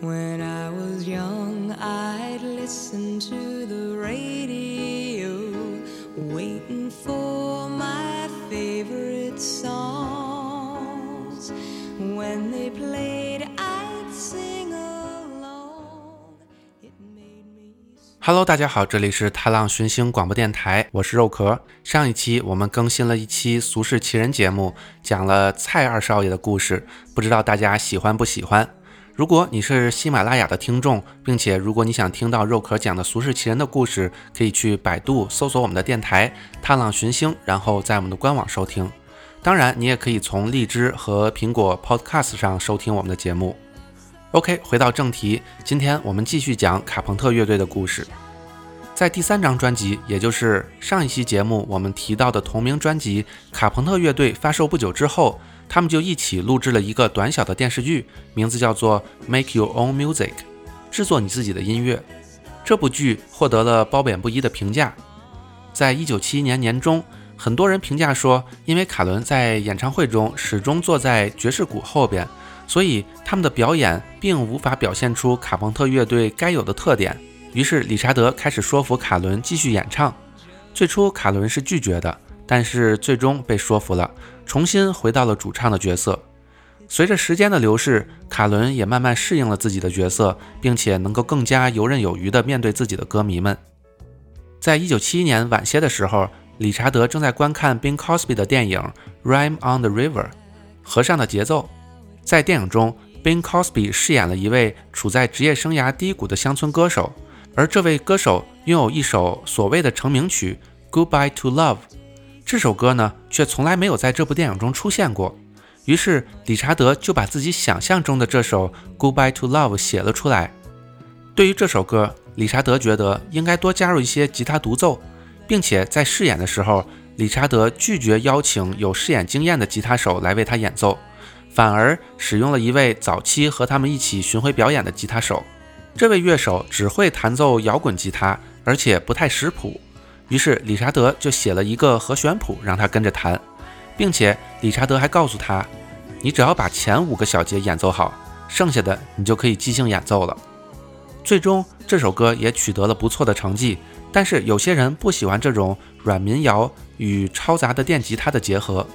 When I was young, I'd listen to the radio, waiting for my favorite songs. When they played, I'd sing along. It made me Hello，大家好，这里是踏浪寻星广播电台，我是肉壳。上一期我们更新了一期《俗世奇人》节目，讲了蔡二少爷的故事，不知道大家喜欢不喜欢？如果你是喜马拉雅的听众，并且如果你想听到肉壳讲的《俗世奇人》的故事，可以去百度搜索我们的电台“踏浪寻星”，然后在我们的官网收听。当然，你也可以从荔枝和苹果 Podcast 上收听我们的节目。OK，回到正题，今天我们继续讲卡朋特乐队的故事。在第三张专辑，也就是上一期节目我们提到的同名专辑《卡朋特乐队》发售不久之后，他们就一起录制了一个短小的电视剧，名字叫做《Make Your Own Music》，制作你自己的音乐。这部剧获得了褒贬不一的评价。在一九七一年年中，很多人评价说，因为卡伦在演唱会中始终坐在爵士鼓后边，所以他们的表演并无法表现出卡朋特乐队该有的特点。于是理查德开始说服卡伦继续演唱。最初卡伦是拒绝的，但是最终被说服了，重新回到了主唱的角色。随着时间的流逝，卡伦也慢慢适应了自己的角色，并且能够更加游刃有余地面对自己的歌迷们。在一九七一年晚些的时候，理查德正在观看 Bing Cosby 的电影《Rime on the River》河上的节奏。在电影中，Bing Cosby 饰演了一位处在职业生涯低谷的乡村歌手，而这位歌手拥有一首所谓的成名曲《Goodbye to Love》。这首歌呢，却从来没有在这部电影中出现过。于是，理查德就把自己想象中的这首《Goodbye to Love》写了出来。对于这首歌，理查德觉得应该多加入一些吉他独奏，并且在饰演的时候，理查德拒绝邀请有饰演经验的吉他手来为他演奏，反而使用了一位早期和他们一起巡回表演的吉他手。这位乐手只会弹奏摇滚吉他，而且不太识谱。于是理查德就写了一个和弦谱让他跟着弹，并且理查德还告诉他：“你只要把前五个小节演奏好，剩下的你就可以即兴演奏了。”最终，这首歌也取得了不错的成绩。但是有些人不喜欢这种软民谣与嘈杂的电吉他的结合，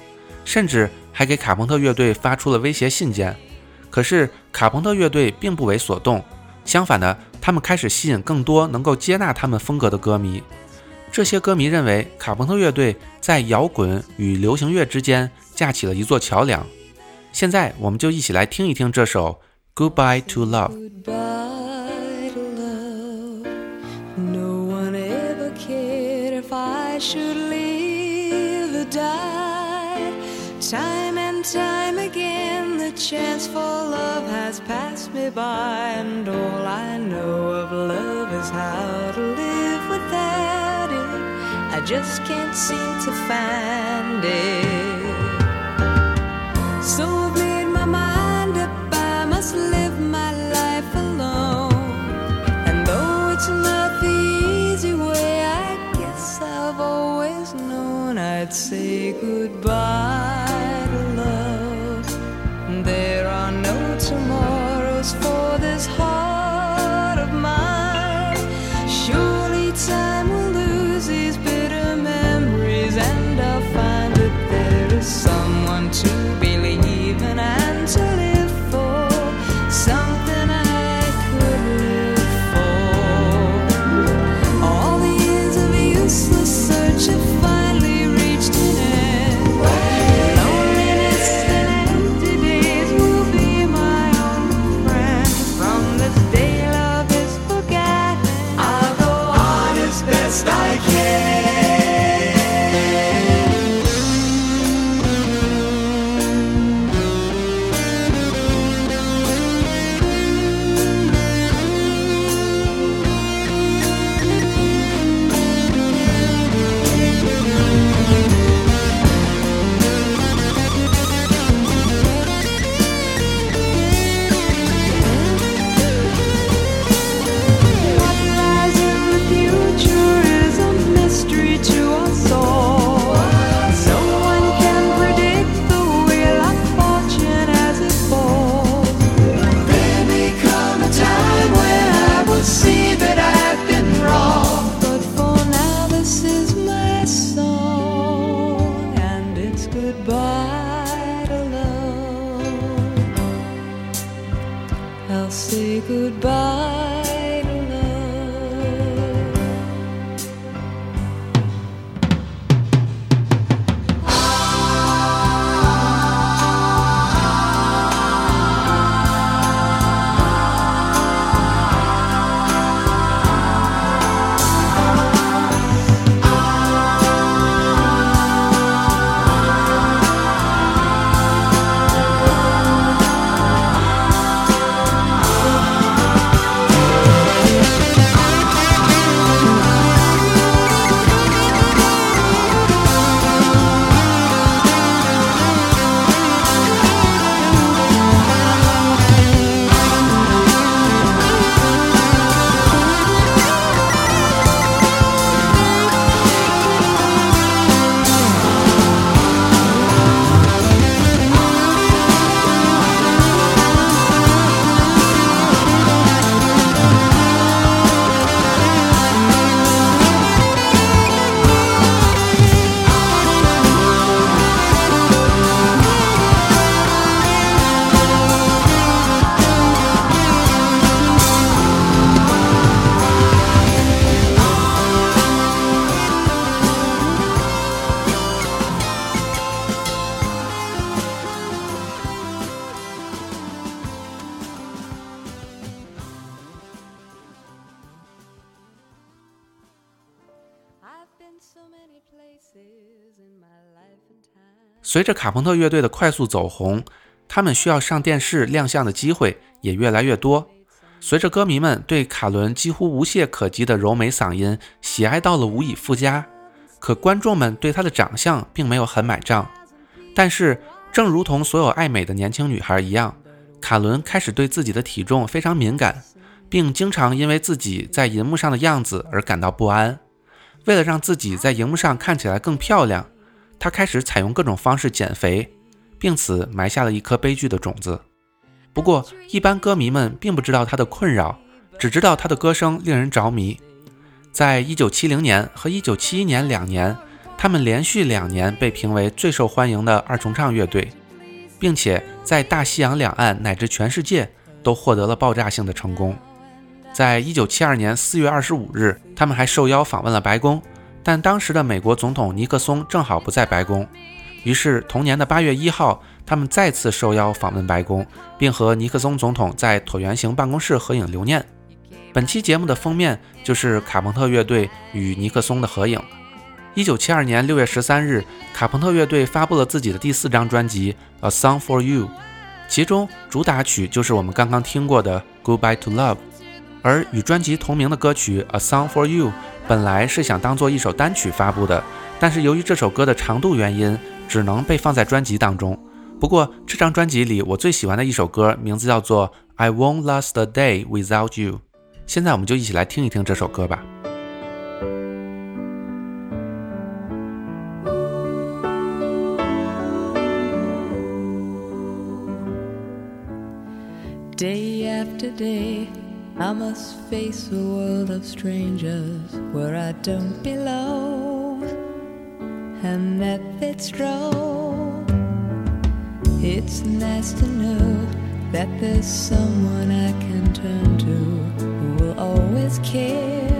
甚至还给卡朋特乐队发出了威胁信件。可是卡朋特乐队并不为所动，相反的，他们开始吸引更多能够接纳他们风格的歌迷。这些歌迷认为卡朋特乐队在摇滚与流行乐之间架起了一座桥梁。现在，我们就一起来听一听这首《Goodbye to Love》。Goodbye to love. No one ever cared if I should live or die. Time and time again, the chance for love has passed me by, and all I know of love is how to live. I just can't seem to find it. 随着卡朋特乐队的快速走红，他们需要上电视亮相的机会也越来越多。随着歌迷们对卡伦几乎无懈可击的柔美嗓音喜爱到了无以复加，可观众们对她的长相并没有很买账。但是，正如同所有爱美的年轻女孩一样，卡伦开始对自己的体重非常敏感，并经常因为自己在银幕上的样子而感到不安。为了让自己在荧幕上看起来更漂亮，他开始采用各种方式减肥，并此埋下了一颗悲剧的种子。不过，一般歌迷们并不知道他的困扰，只知道他的歌声令人着迷。在1970年和1971年两年，他们连续两年被评为最受欢迎的二重唱乐队，并且在大西洋两岸乃至全世界都获得了爆炸性的成功。在一九七二年四月二十五日，他们还受邀访问了白宫，但当时的美国总统尼克松正好不在白宫，于是同年的八月一号，他们再次受邀访问白宫，并和尼克松总统在椭圆形办公室合影留念。本期节目的封面就是卡朋特乐队与尼克松的合影。一九七二年六月十三日，卡朋特乐队发布了自己的第四张专辑《A Song for You》，其中主打曲就是我们刚刚听过的《Goodbye to Love》。而与专辑同名的歌曲《A Song for You》本来是想当做一首单曲发布的，但是由于这首歌的长度原因，只能被放在专辑当中。不过这张专辑里我最喜欢的一首歌，名字叫做《I Won't Last a Day Without You》。现在我们就一起来听一听这首歌吧。Day after day, I must face a world of strangers where I don't belong, and that it's wrong. It's nice to know that there's someone I can turn to who will always care.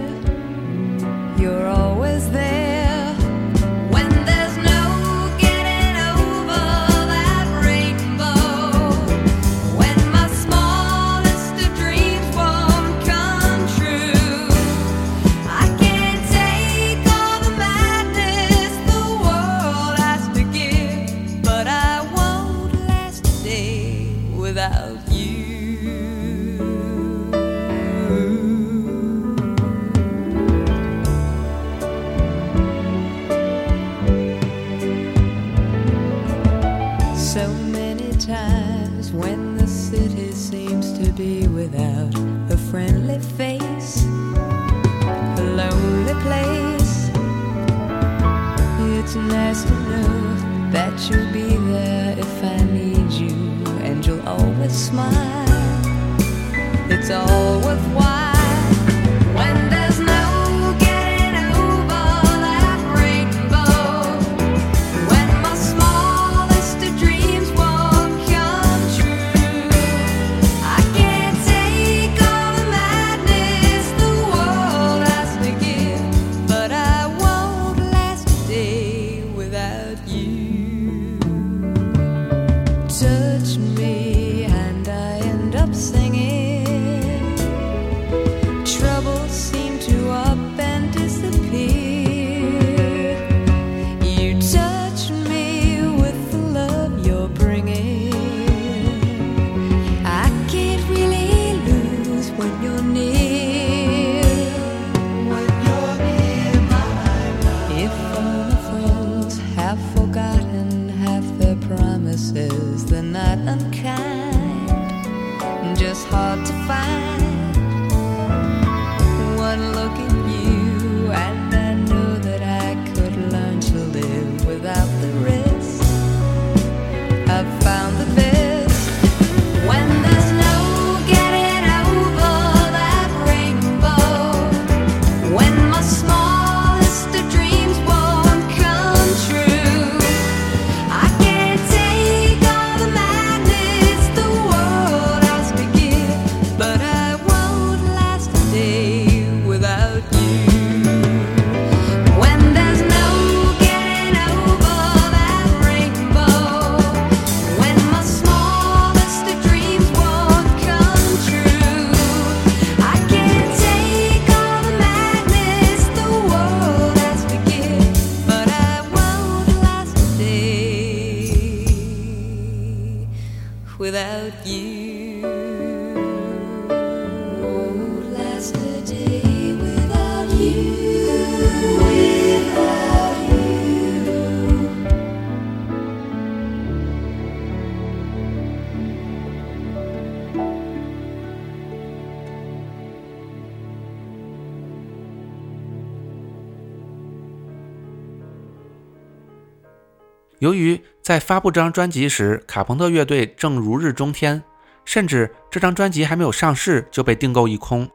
由于在发布这张专辑时，卡朋特乐队正如日中天，甚至这张专辑还没有上市就被订购一空。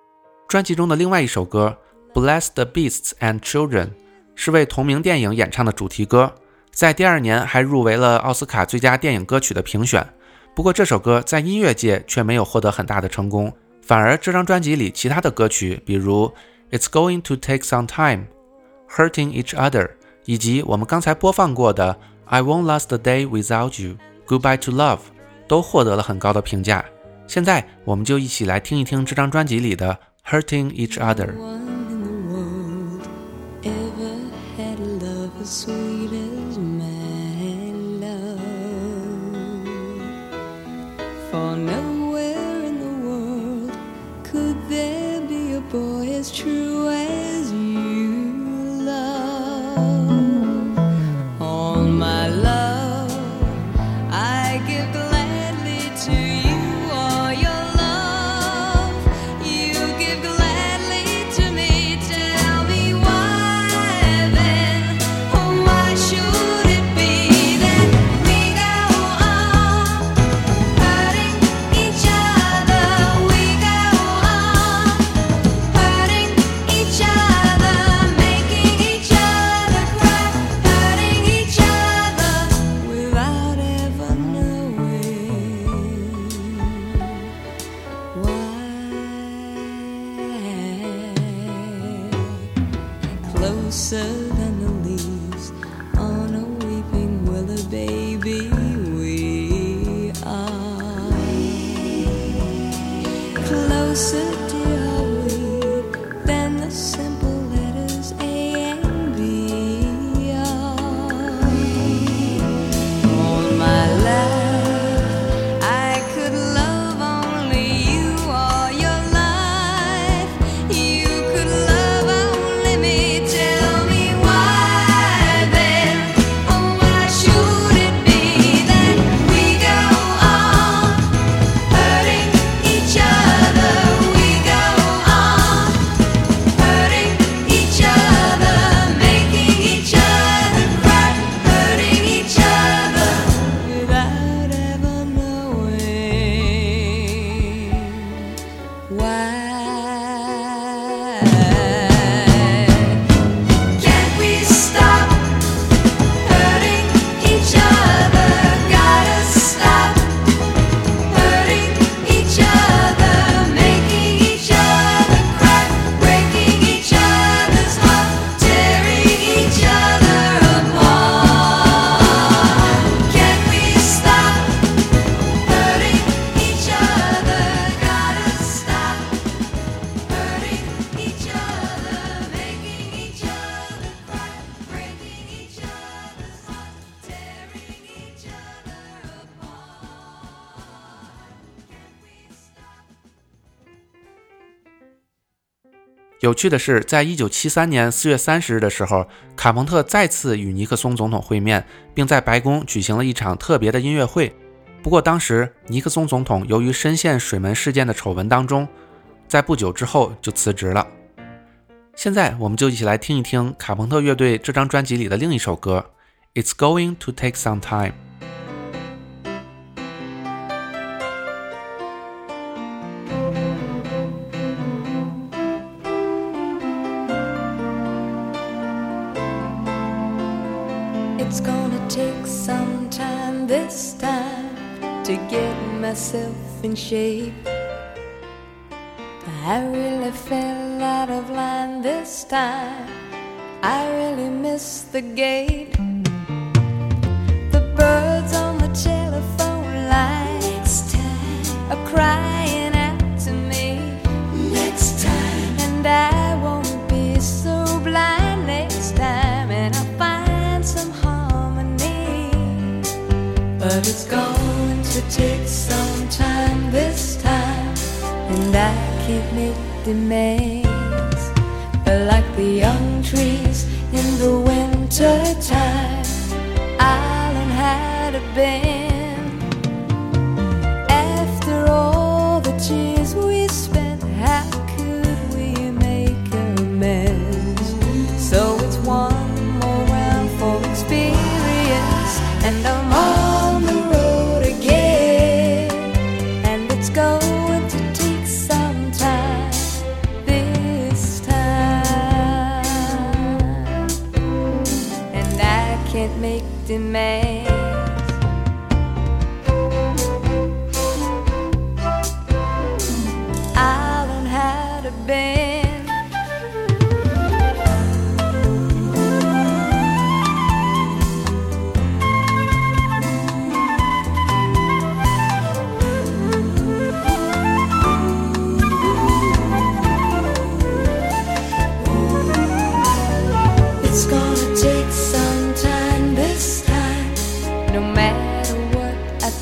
专辑中的另外一首歌《Bless the Beasts and Children》是为同名电影演唱的主题歌，在第二年还入围了奥斯卡最佳电影歌曲的评选。不过这首歌在音乐界却没有获得很大的成功，反而这张专辑里其他的歌曲，比如《It's Going to Take Some Time》、《Hurting Each Other》，以及我们刚才播放过的。I won't last a day without you. Goodbye to love，都获得了很高的评价。现在我们就一起来听一听这张专辑里的《Hurting Each Other》。 有趣的是，在一九七三年四月三十日的时候，卡朋特再次与尼克松总统会面，并在白宫举行了一场特别的音乐会。不过当时尼克松总统由于深陷水门事件的丑闻当中，在不久之后就辞职了。现在我们就一起来听一听卡朋特乐队这张专辑里的另一首歌《It's Going to Take Some Time》。Myself in shape. I really fell out of line this time. I really missed the gate. The birds on the telephone lines are crying out to me. Next time, and I won't be so blind next time, and I'll find some harmony. But it's going to take some this time, and I can't make demands. But like the young trees in the winter time, I'll learn how to bend.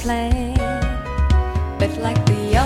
play, but like the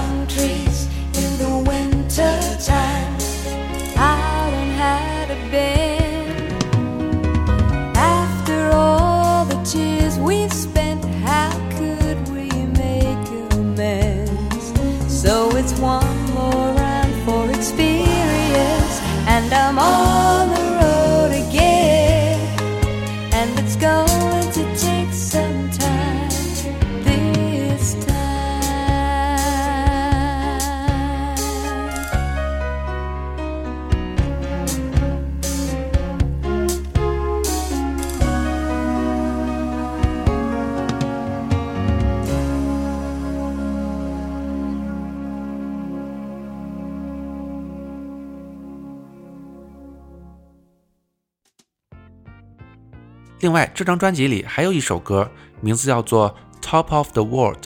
另外，这张专辑里还有一首歌，名字叫做《Top of the World》，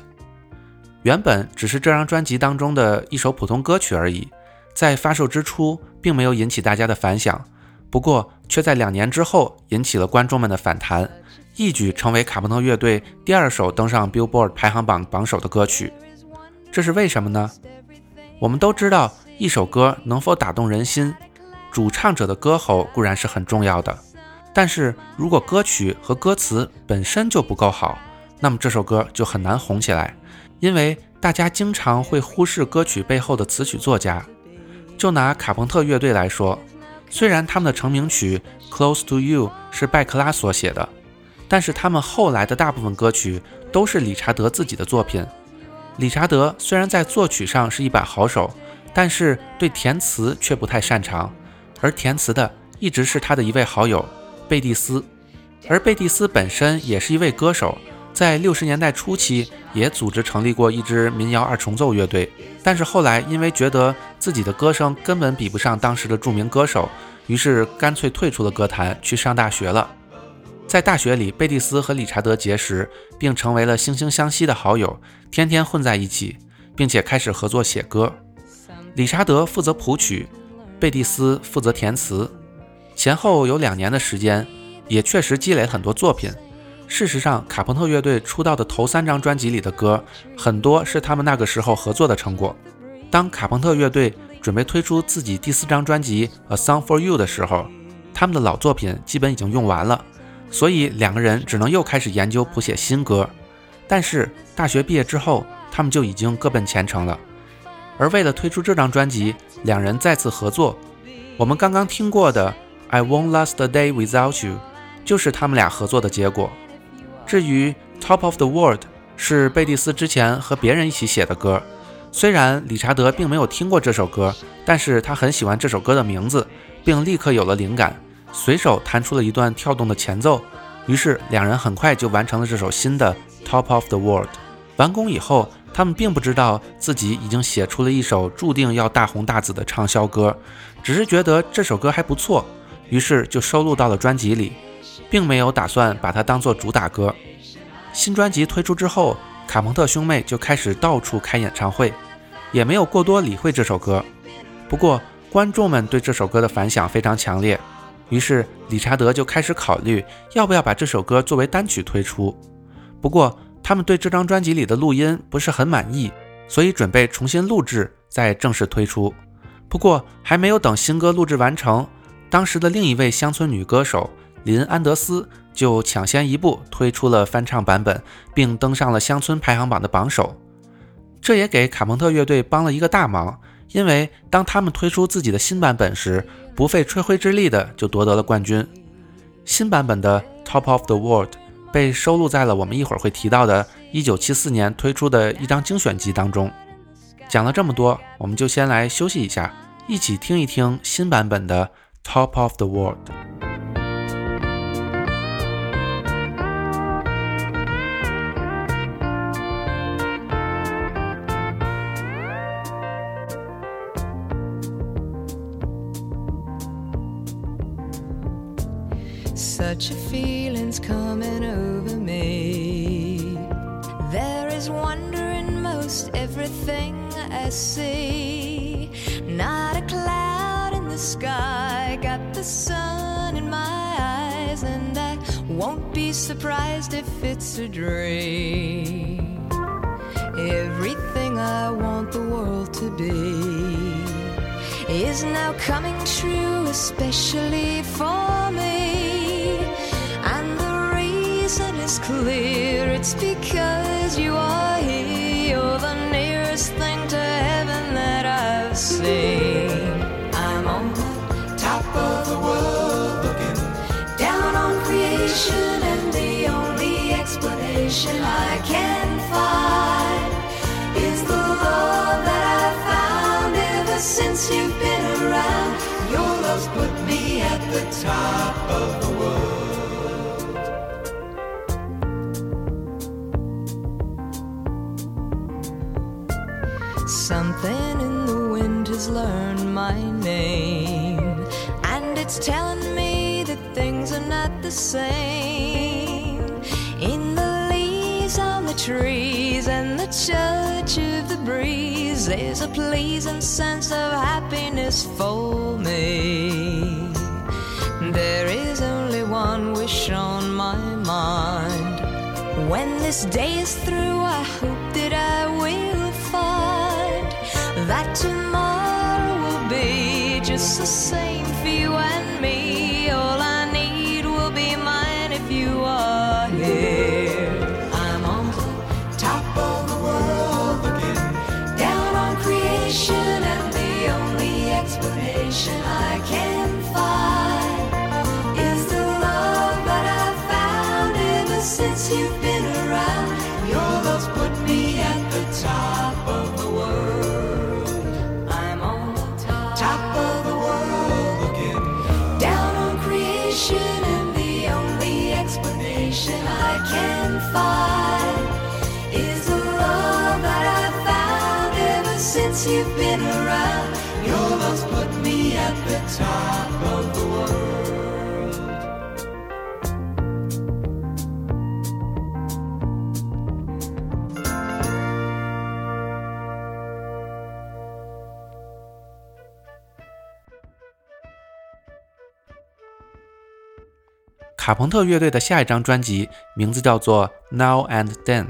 原本只是这张专辑当中的一首普通歌曲而已，在发售之初并没有引起大家的反响，不过却在两年之后引起了观众们的反弹，一举成为卡朋特乐队第二首登上 Billboard 排行榜榜首的歌曲。这是为什么呢？我们都知道，一首歌能否打动人心，主唱者的歌喉固然是很重要的。但是如果歌曲和歌词本身就不够好，那么这首歌就很难红起来，因为大家经常会忽视歌曲背后的词曲作家。就拿卡朋特乐队来说，虽然他们的成名曲《Close to You》是拜克拉所写的，但是他们后来的大部分歌曲都是理查德自己的作品。理查德虽然在作曲上是一把好手，但是对填词却不太擅长，而填词的一直是他的一位好友。贝蒂斯，而贝蒂斯本身也是一位歌手，在六十年代初期也组织成立过一支民谣二重奏乐队，但是后来因为觉得自己的歌声根本比不上当时的著名歌手，于是干脆退出了歌坛，去上大学了。在大学里，贝蒂斯和理查德结识，并成为了惺惺相惜的好友，天天混在一起，并且开始合作写歌。理查德负责谱曲，贝蒂斯负责填词。前后有两年的时间，也确实积累很多作品。事实上，卡朋特乐队出道的头三张专辑里的歌，很多是他们那个时候合作的成果。当卡朋特乐队准备推出自己第四张专辑《A Song for You》的时候，他们的老作品基本已经用完了，所以两个人只能又开始研究谱写新歌。但是大学毕业之后，他们就已经各奔前程了。而为了推出这张专辑，两人再次合作。我们刚刚听过的《I Won't Last a Day Without You》就是他们俩合作的结果。至于《Top of the World》是贝蒂斯之前和别人一起写的歌，虽然理查德并没有听过这首歌，但是他很喜欢这首歌的名字，并立刻有了灵感，随手弹出了一段跳动的前奏。于是两人很快就完成了这首新的《Top of the World》。完工以后，他们并不知道自己已经写出了一首注定要大红大紫的畅销歌，只是觉得这首歌还不错，于是就收录到了专辑里，并没有打算把它当做主打歌。新专辑推出之后，卡朋特兄妹就开始到处开演唱会，也没有过多理会这首歌。不过，观众们对这首歌的反响非常强烈，于是理查德就开始考虑要不要把这首歌作为单曲推出。不过，他们对这张专辑里的录音不是很满意，所以准备重新录制再正式推出。不过还没有等新歌录制完成，当时的另一位乡村女歌手林安德斯就抢先一步推出了翻唱版本，并登上了乡村排行榜的榜首。这也给卡朋特乐队帮了一个大忙，因为当他们推出自己的新版本时，不费吹灰之力的就夺得了冠军。新版本的《Top of the World》。被收录在了我们一会儿会提到的1974年推出的一张精选集当中。讲了这么多，我们就先来休息一下，一起听一听新版本的《Top of the world. Such a feeling's coming over me. There is wonder in most everything I see. Not a cloud sky, got the sun in my eyes, and I won't be surprised if it's a dream. Everything I want the world to be is now coming true, especially for me. And the reason is clear it's because you are here. You're the nearest thing to heaven that I've seen. Since you've been around. Your love's put me at the top of the world. Something in the wind has learned my name, and it's telling me that things are not the same. In the leaves on the trees and the touch of the breeze, there's a pleasing sense of happiness for me. There is only one wish on my mind. When this day is through, I hope that I will find that tomorrow 卡朋特乐队的下一张专辑名字叫做《Now and Then》，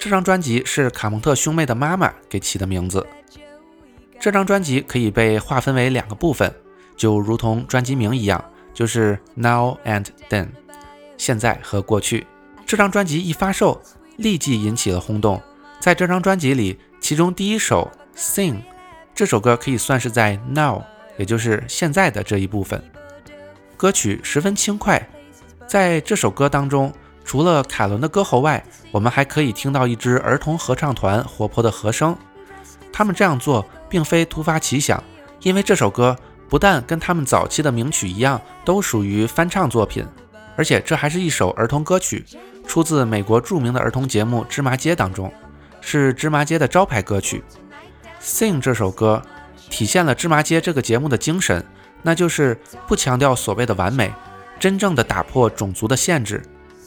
这张专辑是卡朋特兄妹的妈妈给起的名字。这张专辑可以被划分为两个部分，就如同专辑名一样，就是 Now and Then，现在和过去。这张专辑一发售，立即引起了轰动。在这张专辑里，其中第一首《Sing》这首歌可以算是在 Now，也就是现在的这一部分。歌曲十分轻快，在这首歌当中，除了凯伦的歌喉外，我们还可以听到一支儿童合唱团活泼的和声。他们这样做并非突发奇想，因为这首歌不但跟他们早期的名曲一样，都属于翻唱作品，而且这还是一首儿童歌曲，出自美国著名的儿童节目《芝麻街》当中，是芝麻街的招牌歌曲。Sing 这首歌体现了芝麻街这个节目的精神。那就是不强调所谓的完美，真正的打破种族的限制。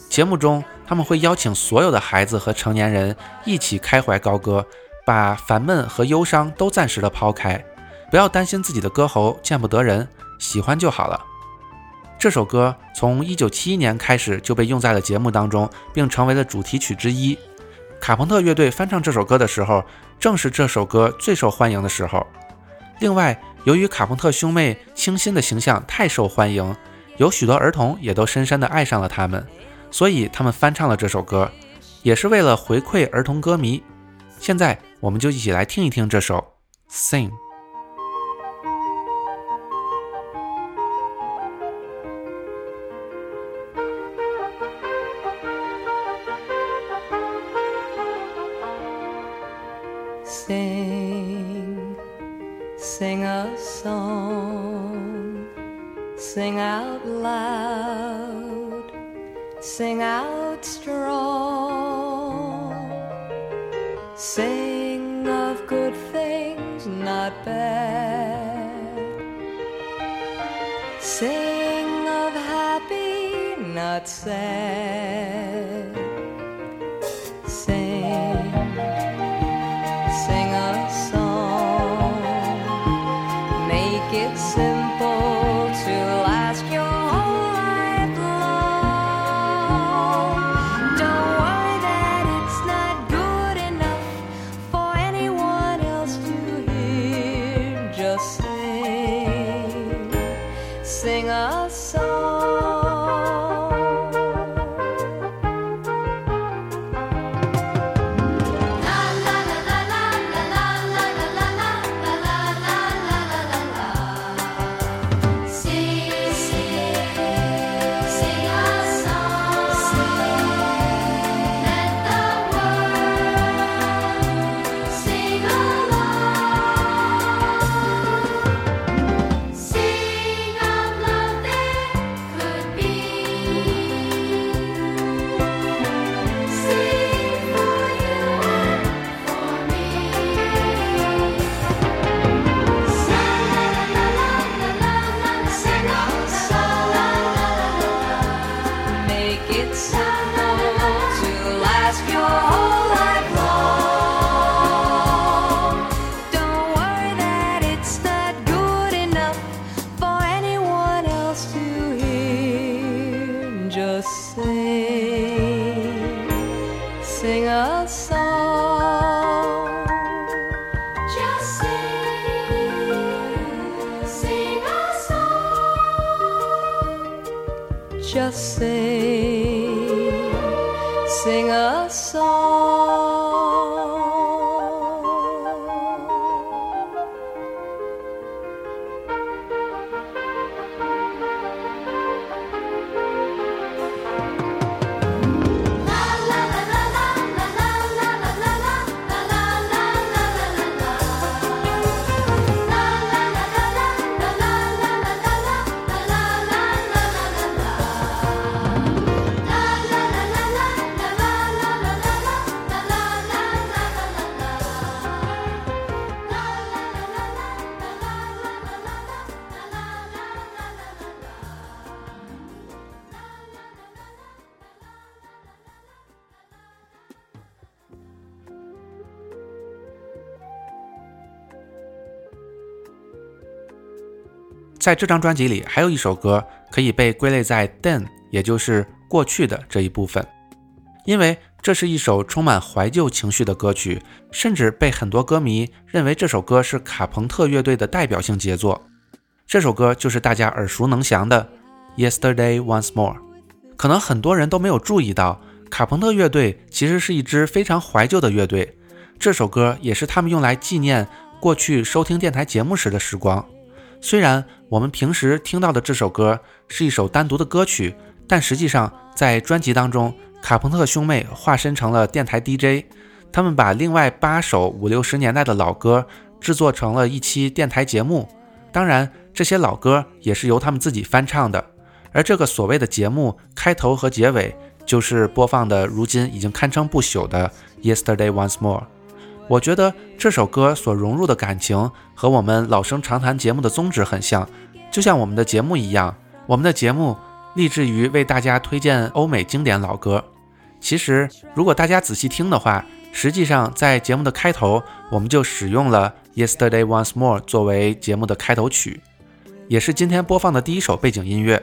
节目中，他们会邀请所有的孩子和成年人一起开怀高歌，把烦闷和忧伤都暂时的抛开，不要担心自己的歌喉见不得人，喜欢就好了。这首歌从1971年开始就被用在了节目当中，并成为了主题曲之一。卡朋特乐队翻唱这首歌的时候，正是这首歌最受欢迎的时候。另外，由于卡朋特兄妹清新的形象太受欢迎，有许多儿童也都深深地爱上了他们，所以他们翻唱了这首歌，也是为了回馈儿童歌迷。现在，我们就一起来听一听这首《Sing》。Sing out Just sing, sing a song. 在这张专辑里，还有一首歌可以被归类在 then，也就是过去的这一部分，因为这是一首充满怀旧情绪的歌曲，甚至被很多歌迷认为这首歌是卡朋特乐队的代表性杰作。这首歌就是大家耳熟能详的《Yesterday Once More》。可能很多人都没有注意到，卡朋特乐队其实是一支非常怀旧的乐队，这首歌也是他们用来纪念过去收听电台节目时的时光。虽然我们平时听到的这首歌是一首单独的歌曲，但实际上在专辑当中，卡朋特兄妹化身成了电台 DJ，他们把另外八首五六十年代的老歌制作成了一期电台节目。当然，这些老歌也是由他们自己翻唱的。而这个所谓的节目开头和结尾，就是播放的如今已经堪称不朽的《Yesterday Once More》。我觉得这首歌所融入的感情和我们老生常谈节目的宗旨很像，就像我们的节目一样。我们的节目立志于为大家推荐欧美经典老歌。其实，如果大家仔细听的话，实际上在节目的开头，我们就使用了《Yesterday Once More》作为节目的开头曲，也是今天播放的第一首背景音乐。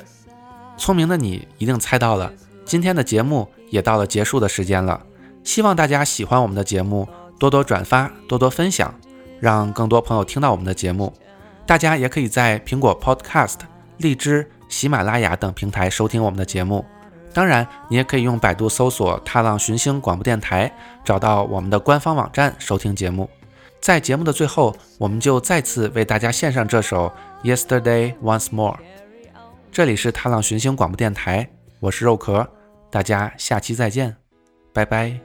聪明的你一定猜到了，今天的节目也到了结束的时间了。希望大家喜欢我们的节目，多多转发，多多分享，让更多朋友听到我们的节目。大家也可以在苹果 Podcast、荔枝、喜马拉雅等平台收听我们的节目。当然，你也可以用百度搜索“踏浪寻星广播电台”，找到我们的官方网站收听节目。在节目的最后，我们就再次为大家献上这首《Yesterday Once More》。这里是踏浪寻星广播电台，我是肉壳，大家下期再见，拜拜。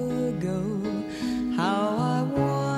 How I wondered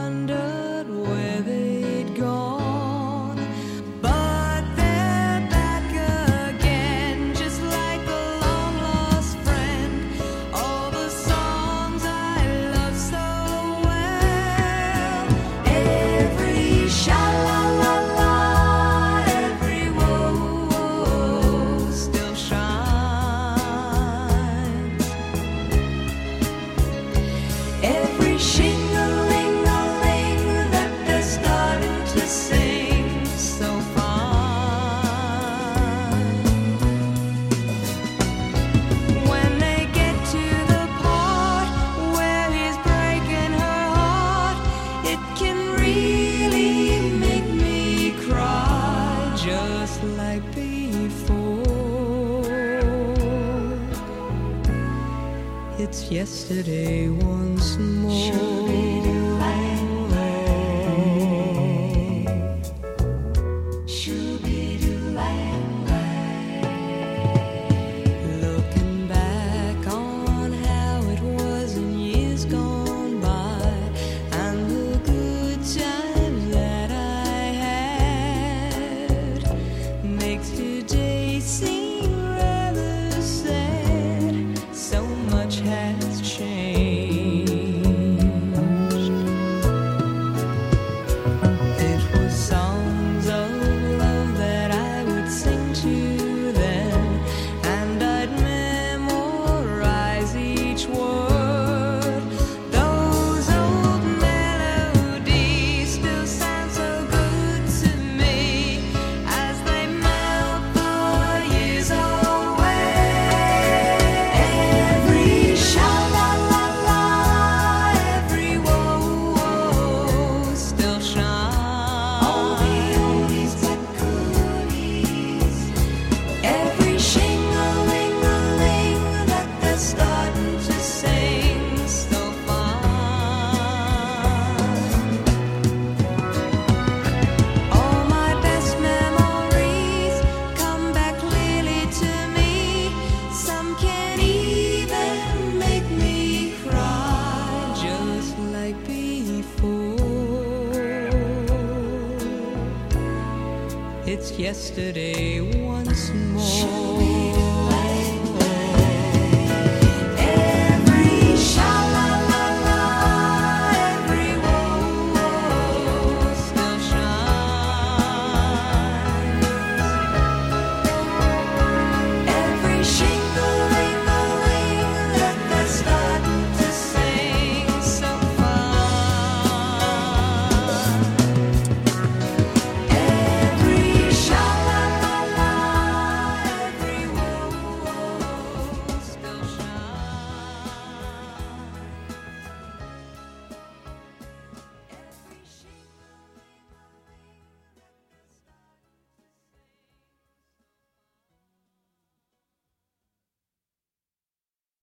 yesterday.